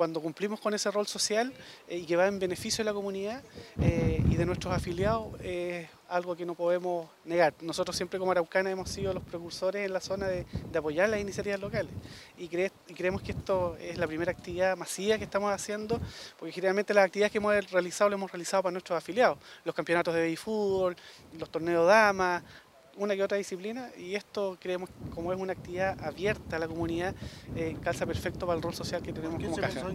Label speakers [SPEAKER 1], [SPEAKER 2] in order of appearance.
[SPEAKER 1] cuando cumplimos con ese rol social eh, y que va en beneficio de la comunidad eh, y de nuestros afiliados, es algo que no podemos negar. Nosotros siempre como Araucana hemos sido los precursores en la zona de, apoyar las iniciativas locales y, creemos que esto es la primera actividad masiva que estamos haciendo, porque generalmente las actividades que hemos realizado las hemos realizado para nuestros afiliados, los campeonatos de fútbol, los torneos damas, una que otra disciplina y esto creemos como es una actividad abierta a la comunidad, eh, calza perfecto para el rol social que tenemos como caja.